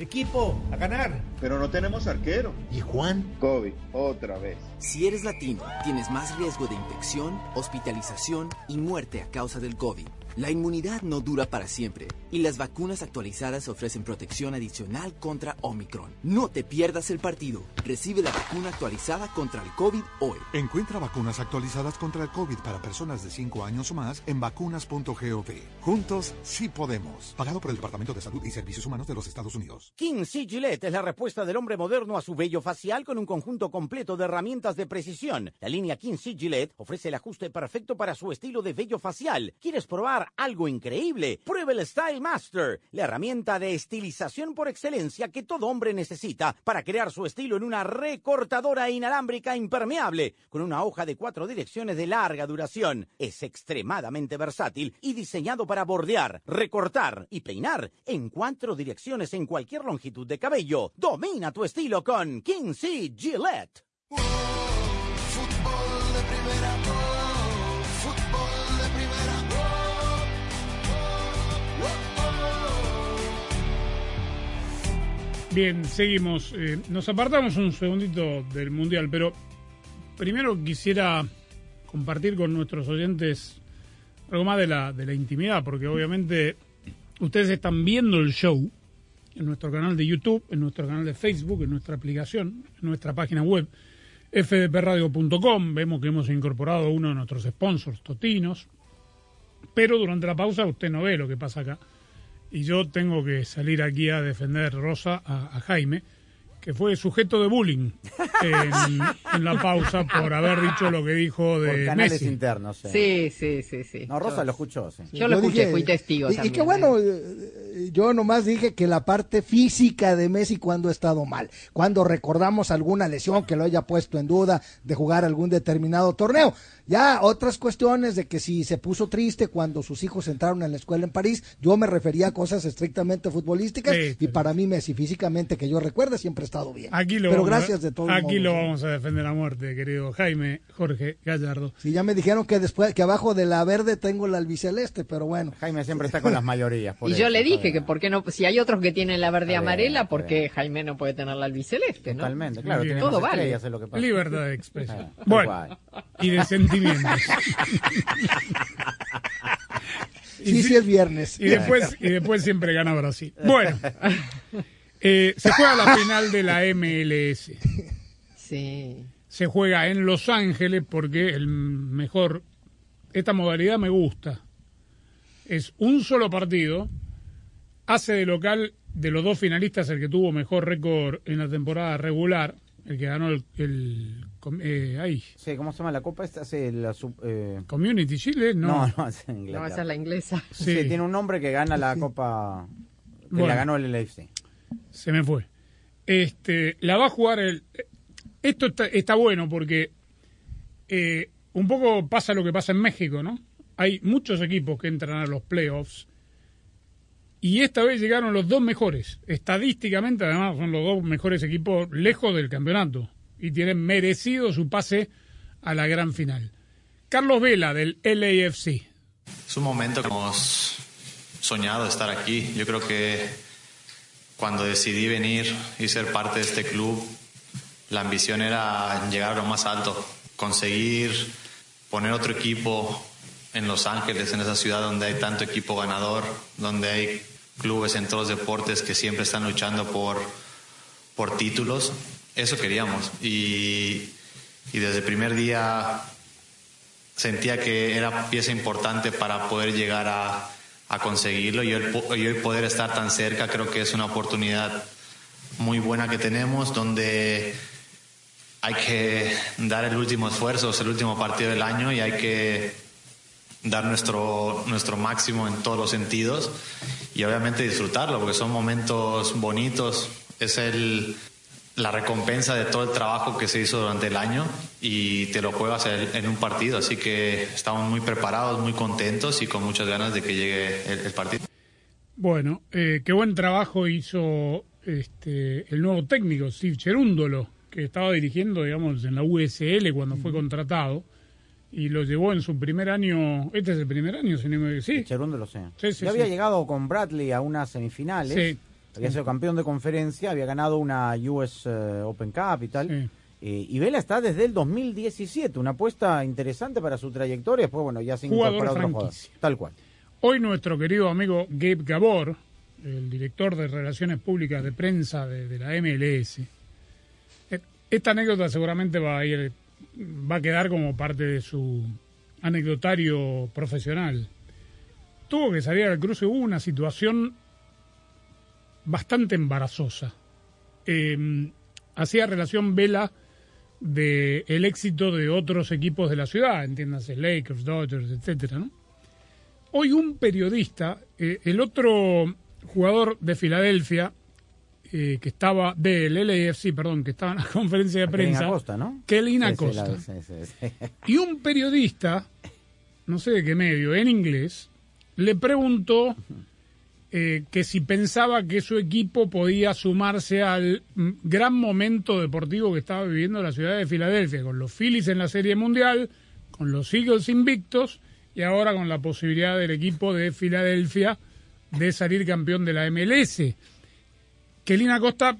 Equipo, a ganar. Pero no tenemos arquero. ¿Y Juan? COVID, otra vez. Si eres latino, tienes más riesgo de infección, hospitalización y muerte a causa del COVID. La inmunidad no dura para siempre y las vacunas actualizadas ofrecen protección adicional contra Omicron. No te pierdas el partido. Recibe la vacuna actualizada contra el COVID hoy. Encuentra vacunas actualizadas contra el COVID para personas de 5 años o más en vacunas.gov. Juntos sí podemos. Pagado por el Departamento de Salud y Servicios Humanos de los Estados Unidos. King C. Gillette es la respuesta del hombre moderno a su vello facial con un conjunto completo de herramientas de precisión. La línea King C. Gillette ofrece el ajuste perfecto para su estilo de vello facial. ¿Quieres probar algo increíble? Pruebe el Style Master, la herramienta de estilización por excelencia que todo hombre necesita para crear su estilo en una recortadora inalámbrica impermeable con una hoja de cuatro direcciones de larga duración. Es extremadamente versátil y diseñado para bordear, recortar y peinar en cuatro direcciones en cualquier longitud de cabello. Domina tu estilo con King C. Gillette. Bien, seguimos. Eh, nos apartamos un segundito del Mundial, pero primero quisiera compartir con nuestros oyentes algo más de la, de la intimidad, porque obviamente ustedes están viendo el show en nuestro canal de YouTube, en nuestro canal de Facebook, en nuestra aplicación, en nuestra página web fdpradio.com. Vemos que hemos incorporado uno de nuestros sponsors, Totinos, pero durante la pausa usted no ve lo que pasa acá. Y yo tengo que salir aquí a defender, Rosa, a, a Jaime, que fue sujeto de bullying en, en la pausa por haber dicho lo que dijo de Por canales Messi. internos. Sí, sí, sí, sí. No, Rosa Yo- lo escuchó. sí. Yo lo escuché, fui testigo Y, que ¿eh? bueno, eh, yo nomás dije que la parte física de Messi cuando ha estado mal, cuando recordamos alguna lesión que lo haya puesto en duda de jugar algún determinado torneo. Ya otras cuestiones de que si se puso triste cuando sus hijos entraron en la escuela en París, yo me refería a cosas estrictamente futbolísticas Sí, y para mí Messi físicamente que yo recuerde siempre estado bien. Aquí lo Pero vamos a- gracias de todos Aquí modos, lo vamos a defender a muerte, querido Jaime Jorge Gallardo. Sí, ya me dijeron que después que abajo de la verde tengo la albiceleste, pero bueno. Jaime siempre está con las mayorías. por Y eso, yo le dije que por qué no, si hay otros que tienen la verde bien, amarela, ¿por qué Jaime no puede tener la albiceleste? ¿no? Totalmente, claro. Todo vale. es lo que pasa. Libertad de expresión. Ah, bueno, y de sentimientos. Sí, sí es viernes. Y después, y después siempre gana Brasil. Bueno, eh, se juega la final de la MLS. Sí. Se juega en Los Ángeles porque el mejor. Esta modalidad me gusta. Es un solo partido. Hace de local de los dos finalistas el que tuvo mejor récord en la temporada regular. El que ganó el. eh, ahí. Sí, ¿cómo se llama la copa? Esta hace la sub- eh, Community Chile, no. No, no, es en No, Inglaterra. esa es la inglesa. Sí, Sí. tiene un nombre que gana la copa. Que Bueno. la ganó el LFC. Se me fue. Este, la va a jugar el. Esto está, bueno porque eh, un poco pasa lo que pasa en México, ¿no? Hay muchos equipos que entran a los playoffs y esta vez llegaron los dos mejores. Estadísticamente, además, son los dos mejores equipos lejos del campeonato y tienen merecido su pase a la gran final. Carlos Vela del LAFC. Es un momento que hemos soñado estar aquí. Yo creo que cuando decidí venir y ser parte de este club, la ambición era llegar a lo más alto, conseguir poner otro equipo en Los Ángeles, en esa ciudad donde hay tanto equipo ganador, donde hay clubes en todos los deportes que siempre están luchando por, por títulos. Eso queríamos. Y, y desde el primer día sentía que era pieza importante para poder llegar a, a conseguirlo y hoy, poder estar tan cerca creo que es una oportunidad muy buena que tenemos donde hay que dar el último esfuerzo, es el último partido del año y hay que dar nuestro, nuestro máximo en todos los sentidos y obviamente disfrutarlo porque son momentos bonitos, es el, la recompensa de todo el trabajo que se hizo durante el año y te lo juegas en, en un partido, así que estamos muy preparados, muy contentos y con muchas ganas de que llegue el, el partido. Bueno, eh, qué buen trabajo hizo este, el nuevo técnico, Steve Cherúndolo, que estaba dirigiendo, digamos, en la USL cuando fue contratado y lo llevó en su primer año. Este es el primer año, si no me sí. Cherundo lo sé. Sí, sí, ya había sí. llegado con Bradley a unas semifinales. Sí. Había sido campeón de conferencia, había ganado una US eh, Open Cup y tal. Eh, y Vela está desde el 2017, una apuesta interesante para su trayectoria. Después, bueno, ya se incorpora jugador. franquicia. Tal cual. Hoy nuestro querido amigo Gabe Gabor, el director de Relaciones Públicas de Prensa de, de la MLS, eh, esta anécdota seguramente va a ir, va a quedar como parte de su anecdotario profesional. Tuvo que salir al cruce, hubo una situación bastante embarazosa. Eh, hacía relación Vela de el éxito de otros equipos de la ciudad, entiéndase Lakers, Dodgers, etcétera, ¿no? Hoy un periodista, eh, el otro jugador de Filadelfia, eh, que estaba del LAFC, perdón, que estaba en la conferencia de Kelly prensa, Acosta, ¿no? Kelly Acosta. la- sí, sí, sí. Y un periodista, no sé de qué medio, en inglés, le preguntó eh, que si pensaba que su equipo podía sumarse al mm, gran momento deportivo que estaba viviendo la ciudad de Filadelfia, con los Phillies en la Serie Mundial, con los Eagles invictos y ahora con la posibilidad del equipo de Filadelfia de salir campeón de la MLS. Kelina Costa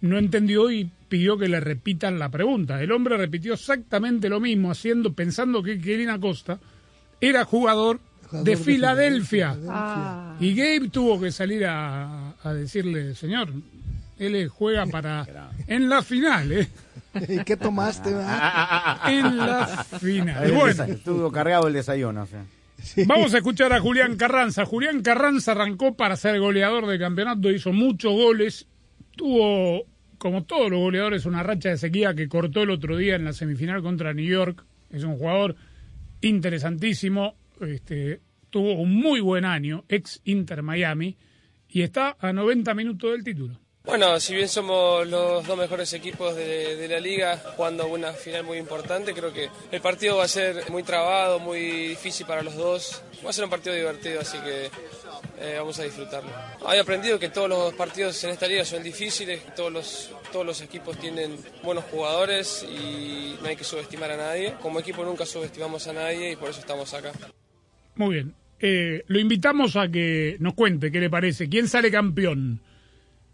no entendió y pidió que le repitan la pregunta. El hombre repitió exactamente lo mismo, haciendo, pensando que Kelina Costa era Jugador de de Filadelfia. Filadelfia. Y Gabe tuvo que salir a, a decirle, señor, él juega para en la final, ¿eh? ¿Y qué tomaste? va? En la final. Bueno, Estuvo cargado el desayuno. o sea. Vamos a escuchar a Julián Carranza. Julián Carranza arrancó para ser goleador del campeonato, hizo muchos goles, tuvo como todos los goleadores, una racha de sequía que cortó el otro día en la semifinal contra New York. Es un jugador interesantísimo, este, tuvo un muy buen año, ex Inter Miami, y está a 90 minutos del título. Bueno, si bien somos los dos mejores equipos de, la liga jugando una final muy importante, creo que el partido va a ser muy trabado, muy difícil para los dos. Va a ser un partido divertido, así que eh, vamos a disfrutarlo. He aprendido que todos los partidos en esta liga son difíciles, todos los, todos los equipos tienen buenos jugadores y no hay que subestimar a nadie. Como equipo nunca subestimamos a nadie y por eso estamos acá. Muy bien. Eh, lo invitamos a que nos cuente qué le parece. ¿Quién sale campeón?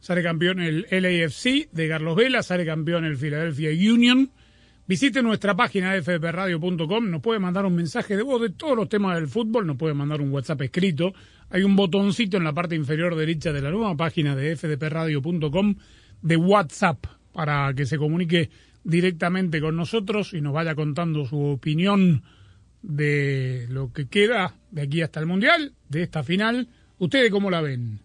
Sale campeón el LAFC de Carlos Vela, sale campeón el Philadelphia Union. Visite nuestra página fdpradio.com, nos puede mandar un mensaje de voz de todos los temas del fútbol, nos puede mandar un WhatsApp escrito. Hay un botoncito en la parte inferior derecha de la nueva página de fdpradio.com de WhatsApp para que se comunique directamente con nosotros y nos vaya contando su opinión de lo que queda de aquí hasta el Mundial, de esta final. ¿Ustedes cómo la ven?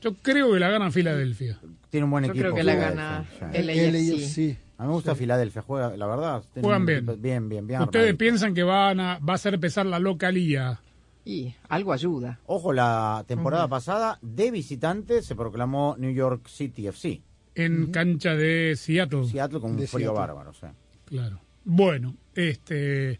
Yo creo que la gana Filadelfia. Tiene un buen Yo equipo. creo que la gana el AFC. A mí me gusta Filadelfia, juega, la verdad. Juegan bien. equipo Bien, bien, bien. ¿Ustedes armadito. piensan que van a, va a hacer pesar la localía? Y algo ayuda. Ojo, la temporada pasada de visitante se proclamó New York City FC. En cancha de Seattle. Seattle con un frío Seattle. bárbaro, sí. Claro. Bueno, este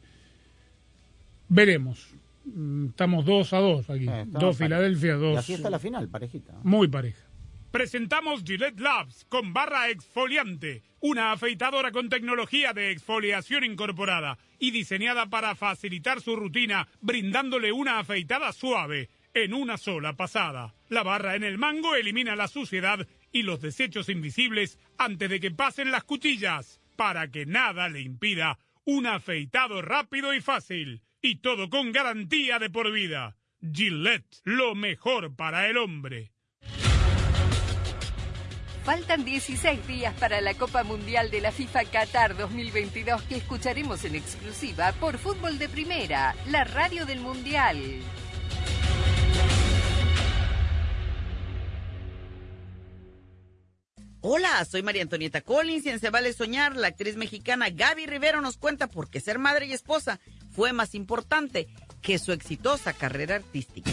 veremos. Mm, Estamos dos a dos aquí. Eh, dos Filadelfia, Y dos. así está la final, parejita. Muy pareja. Presentamos Gillette Labs con barra exfoliante, una afeitadora con tecnología de exfoliación incorporada y diseñada para facilitar su rutina, brindándole una afeitada suave en una sola pasada. La barra en el mango elimina la suciedad y los desechos invisibles antes de que pasen las cuchillas, para que nada le impida un afeitado rápido y fácil, y todo con garantía de por vida. Gillette, lo mejor para el hombre. Faltan 16 días para la Copa Mundial de la FIFA Qatar 2022 que escucharemos en exclusiva por Fútbol de Primera, la radio del Mundial. Hola, soy María Antonieta Collins y en Se Vale Soñar, la actriz mexicana Gaby Rivero nos cuenta por qué ser madre y esposa fue más importante que su exitosa carrera artística.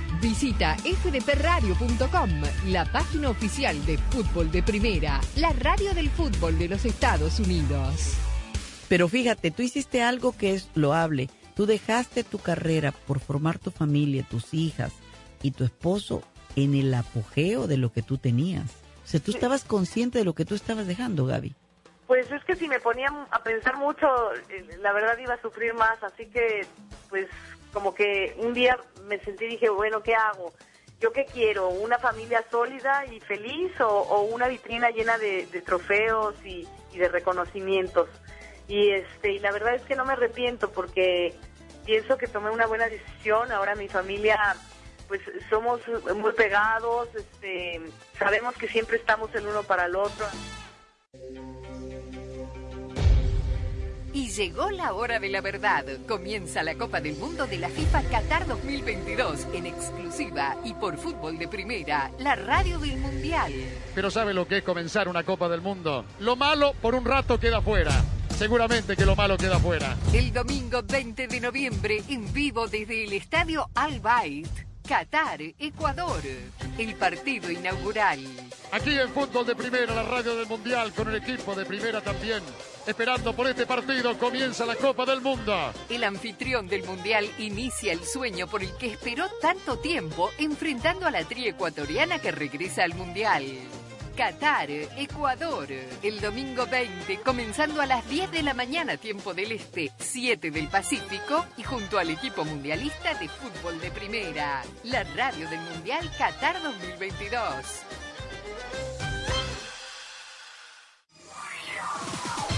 Visita fdpradio.com, la página oficial de fútbol de primera, la radio del fútbol de los Estados Unidos. Pero fíjate, tú hiciste algo que es loable. Tú dejaste tu carrera por formar tu familia, tus hijas y tu esposo en el apogeo de lo que tú tenías. O sea, tú estabas consciente de lo que tú estabas dejando, Gaby. Pues es que si me ponía a pensar mucho, eh, la verdad iba a sufrir más, así que pues como que un día me sentí y dije, bueno, ¿qué hago? ¿Yo qué quiero? ¿Una familia sólida y feliz o, o una vitrina llena de, de trofeos y, y de reconocimientos? Y, este, y la verdad es que no me arrepiento porque pienso que tomé una buena decisión. Ahora mi familia, pues somos muy pegados, este, sabemos que siempre estamos el uno para el otro. Y llegó la hora de la verdad. Comienza la Copa del Mundo de la FIFA Qatar 2022 en exclusiva y por fútbol de primera, la radio del Mundial. Pero ¿sabe lo que es comenzar una Copa del Mundo? Lo malo por un rato queda fuera. Seguramente que lo malo queda fuera. El domingo 20 de noviembre, en vivo desde el estadio Al Bayt, Qatar, Ecuador. El partido inaugural. Aquí en Fútbol de Primera, la radio del Mundial, con el equipo de Primera también. Esperando por este partido, comienza la Copa del Mundo. El anfitrión del Mundial inicia el sueño por el que esperó tanto tiempo, enfrentando a la tri ecuatoriana que regresa al Mundial. Qatar, Ecuador, el domingo 20, comenzando a las 10 de la mañana, tiempo del Este, 7 del Pacífico, y junto al equipo mundialista de fútbol de primera, la radio del Mundial Qatar 2022.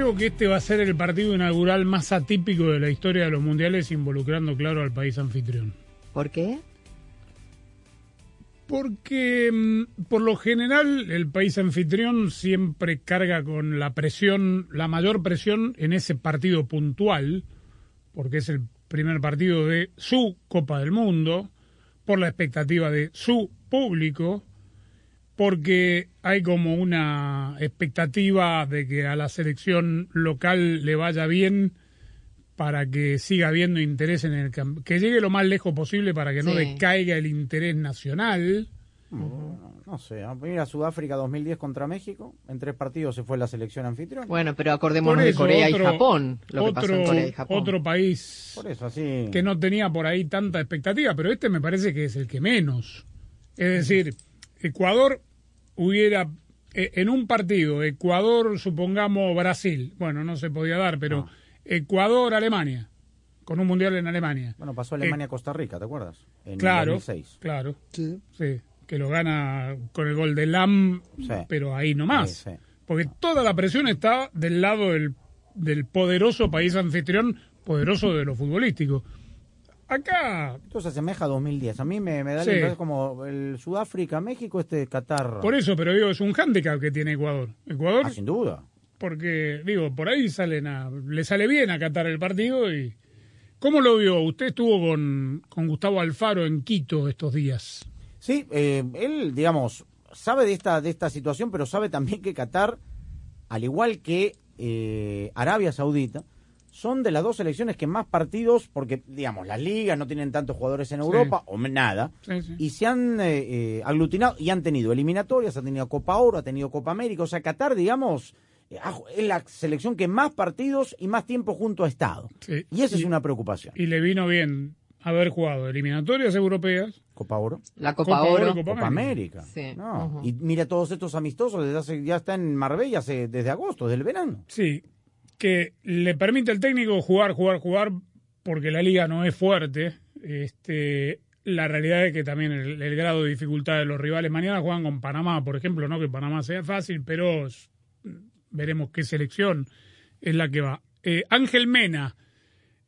Creo que este va a ser el partido inaugural más atípico de la historia de los mundiales, involucrando, claro, al país anfitrión. ¿Por qué? Porque mm, por lo general el país anfitrión siempre carga con la presión, la mayor presión en ese partido puntual, porque es el primer partido de su Copa del Mundo, por la expectativa de su público, porque hay como una expectativa de que a la selección local le vaya bien para que siga habiendo interés en el que llegue lo más lejos posible para que no Sí. decaiga el interés nacional. No, no sé, a mira Sudáfrica 2010 contra México, en tres partidos se fue la selección anfitriona. Bueno, pero acordémonos Por de eso, Corea otro- y Japón, lo que pasó en otro- Corea y Japón. Otro país Por eso, así. que no tenía por ahí tanta expectativa, pero este me parece que es el que menos. Es decir, Ecuador hubiera, eh, en un partido, Ecuador, supongamos Brasil, bueno, no se podía dar, pero Ecuador-Alemania, con un mundial en Alemania. Bueno, pasó Alemania-Costa Rica, ¿te acuerdas? En Claro, 2006. claro. Sí. que lo gana con el gol de Lam, pero ahí nomás. Sí, sí. Porque toda la presión está del lado del, del poderoso país anfitrión, poderoso de lo futbolístico. Acá, Esto se asemeja a 2010. A mí me, me da Sí. la impresión como el Sudáfrica, México, este Qatar. por eso, pero digo, es un hándicap que tiene Ecuador. Ecuador, Ah, sin duda. porque, digo, por ahí salen a, le sale bien a Qatar el partido y... ¿Cómo lo vio? Usted estuvo con, con Gustavo Alfaro en Quito estos días. Sí, eh, él, digamos, sabe de esta, de esta situación, pero sabe también que Qatar, al igual que eh, Arabia Saudita, son de las dos selecciones que más partidos, porque, digamos, las ligas no tienen tantos jugadores en Europa, o nada, Sí, sí. y se han eh, eh, aglutinado y han tenido eliminatorias, ha tenido Copa Oro, ha tenido Copa América, o sea, Qatar, digamos, eh, es la selección que más partidos y más tiempo junto ha estado. Sí. Y esa es una preocupación. Y le vino bien haber jugado eliminatorias europeas. Copa Oro. La Copa Oro. y Copa América. Sí. No, Ujú. Y mira todos estos amistosos, desde hace, ya está en Marbella hace- desde agosto, desde el verano. Sí, que le permite al técnico jugar, jugar, jugar, porque la liga no es fuerte. Este, la realidad es que también el, grado de dificultad de los rivales. Mañana juegan con Panamá, por ejemplo, no que Panamá sea fácil, pero veremos qué selección es la que va. Eh, Ángel Mena,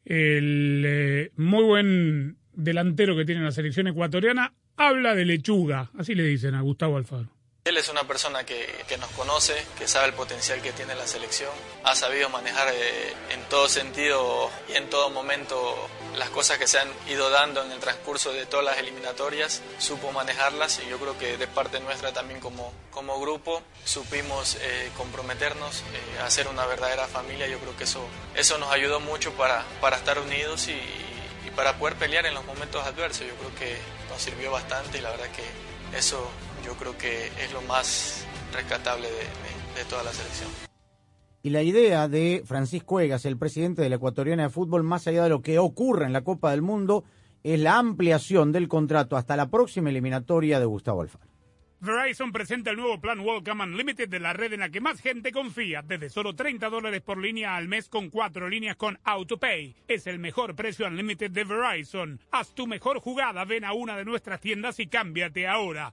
el eh, muy buen delantero que tiene la selección ecuatoriana, habla de lechuga, así le dicen a Gustavo Alfaro. Él es una persona que, que nos conoce, que sabe el potencial que tiene la selección, ha sabido manejar eh, en todo sentido y en todo momento las cosas que se han ido dando en el transcurso de todas las eliminatorias, supo manejarlas y yo creo que de parte nuestra también como, como grupo supimos eh, comprometernos eh, a ser una verdadera familia, yo creo que eso, eso nos ayudó mucho para, para estar unidos y, y para poder pelear en los momentos adversos, yo creo que nos sirvió bastante y la verdad que eso yo creo que es lo más rescatable de, de- de toda la selección. Y la idea de Francisco Egas, el presidente de la Ecuatoriana de Fútbol, más allá de lo que ocurre en la Copa del Mundo, es la ampliación del contrato hasta la próxima eliminatoria de Gustavo Alfaro. Verizon presenta el nuevo plan Welcome Unlimited de la red en la que más gente confía. Desde solo 30 dólares por línea al mes con cuatro líneas con AutoPay. Es el mejor precio Unlimited de Verizon. Haz tu mejor jugada, ven a una de nuestras tiendas y cámbiate ahora.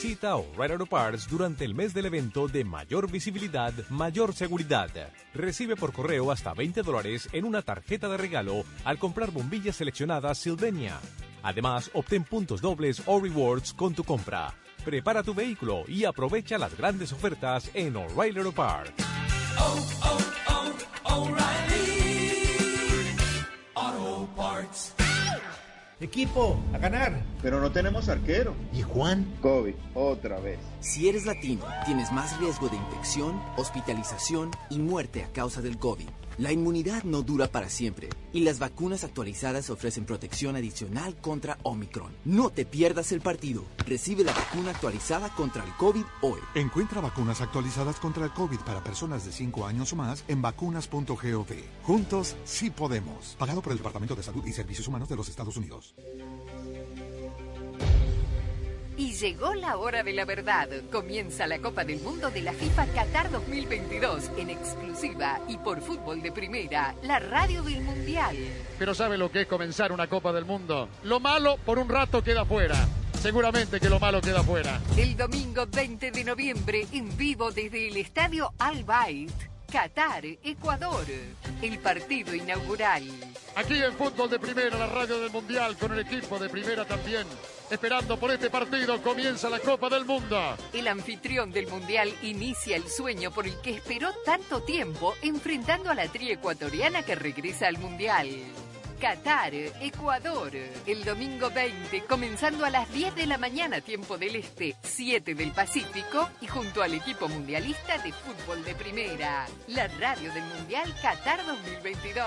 Visita O'Reilly Auto Parts durante el mes del evento de mayor visibilidad, mayor seguridad. Recibe por correo hasta 20 dólares en una tarjeta de regalo al comprar bombillas seleccionadas Sylvania. Además, obtén puntos dobles o rewards con tu compra. Prepara tu vehículo y aprovecha las grandes ofertas en O'Reilly Auto Parts. Equipo, a ganar. Pero no tenemos arquero. ¿Y Juan? COVID, otra vez. Si eres latino, tienes más riesgo de infección, hospitalización y muerte a causa del COVID. La inmunidad no dura para siempre y las vacunas actualizadas ofrecen protección adicional contra Omicron. No te pierdas el partido. Recibe la vacuna actualizada contra el COVID hoy. Encuentra vacunas actualizadas contra el COVID para personas de 5 años o más en vacunas.gov. Juntos sí podemos. Pagado por el Departamento de Salud y Servicios Humanos de los Estados Unidos. Y llegó la hora de la verdad. Comienza la Copa del Mundo de la FIFA Qatar 2022 en exclusiva y por fútbol de primera, la radio del Mundial. Pero ¿sabe lo que es comenzar una Copa del Mundo? Lo malo por un rato queda fuera. Seguramente que lo malo queda fuera. El domingo 20 de noviembre, en vivo desde el estadio Al Bayt, Qatar, Ecuador. El partido inaugural. Aquí en Fútbol de Primera, la radio del Mundial, con el equipo de Primera también. Esperando por este partido, comienza la Copa del Mundo. El anfitrión del Mundial inicia el sueño por el que esperó tanto tiempo, enfrentando a la tri ecuatoriana que regresa al Mundial. Qatar, Ecuador, el domingo 20, comenzando a las 10 de la mañana, tiempo del Este, 7 del Pacífico, y junto al equipo mundialista de fútbol de primera, la radio del Mundial Qatar 2022.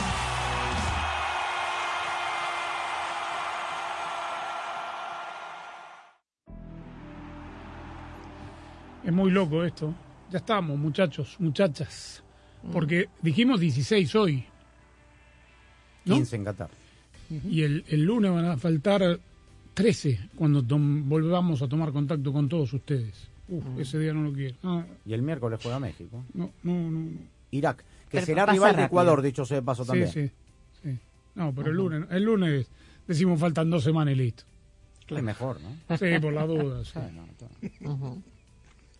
Es muy loco esto. Ya estamos, muchachos, muchachas. Porque dijimos 16 hoy. ¿no? 15 en Qatar. Y el, el lunes van a faltar 13 cuando volvamos a tomar contacto con todos ustedes. Uf, ese día no lo quiero. Y el miércoles juega México. no, no, no. no. Irak, que Pero será rival de. Ecuador, dicho sea de paso también. sí, sí. No, pero el lunes, el lunes decimos faltan dos semanas y listo. Es mejor, ¿no? Sí, por la duda. sí.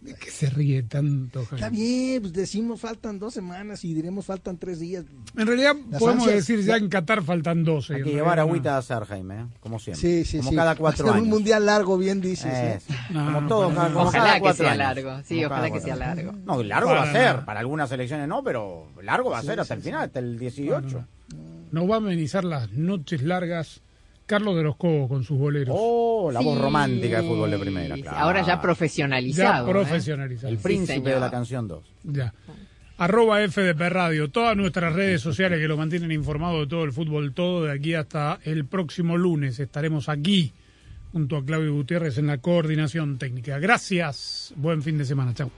¿De qué se ríe tanto, Jaime? Está bien, pues decimos faltan dos semanas y diremos faltan tres días. En realidad Las podemos ansias- decir ya en Qatar faltan 12. Hay que llevar no. agüita a hacer, Jaime, ¿eh? como siempre. Sí, sí, como sí. cada cuatro años. un mundial largo, bien dices. ¿eh? Es, como todo, cada, como Ojalá cada que cuatro sea años. largo, sí, Como ojalá que sea largo. No, largo va a Para ser. nada. Para algunas elecciones no, pero largo va a ser hasta el final, hasta el 18. Nos va a amenizar las noches largas Carlos de los Cobos con sus boleros. Oh, la voz romántica del fútbol de primera. claro. Ahora ya profesionalizado. Ya ¿eh? profesionalizado. El príncipe de la canción 2. Ya. Arroba FDP Radio, todas nuestras redes sociales que lo mantienen informado de todo el fútbol, todo de aquí hasta el próximo lunes. Estaremos aquí junto a Claudio Gutiérrez en la coordinación técnica. Gracias, buen fin de semana, chao.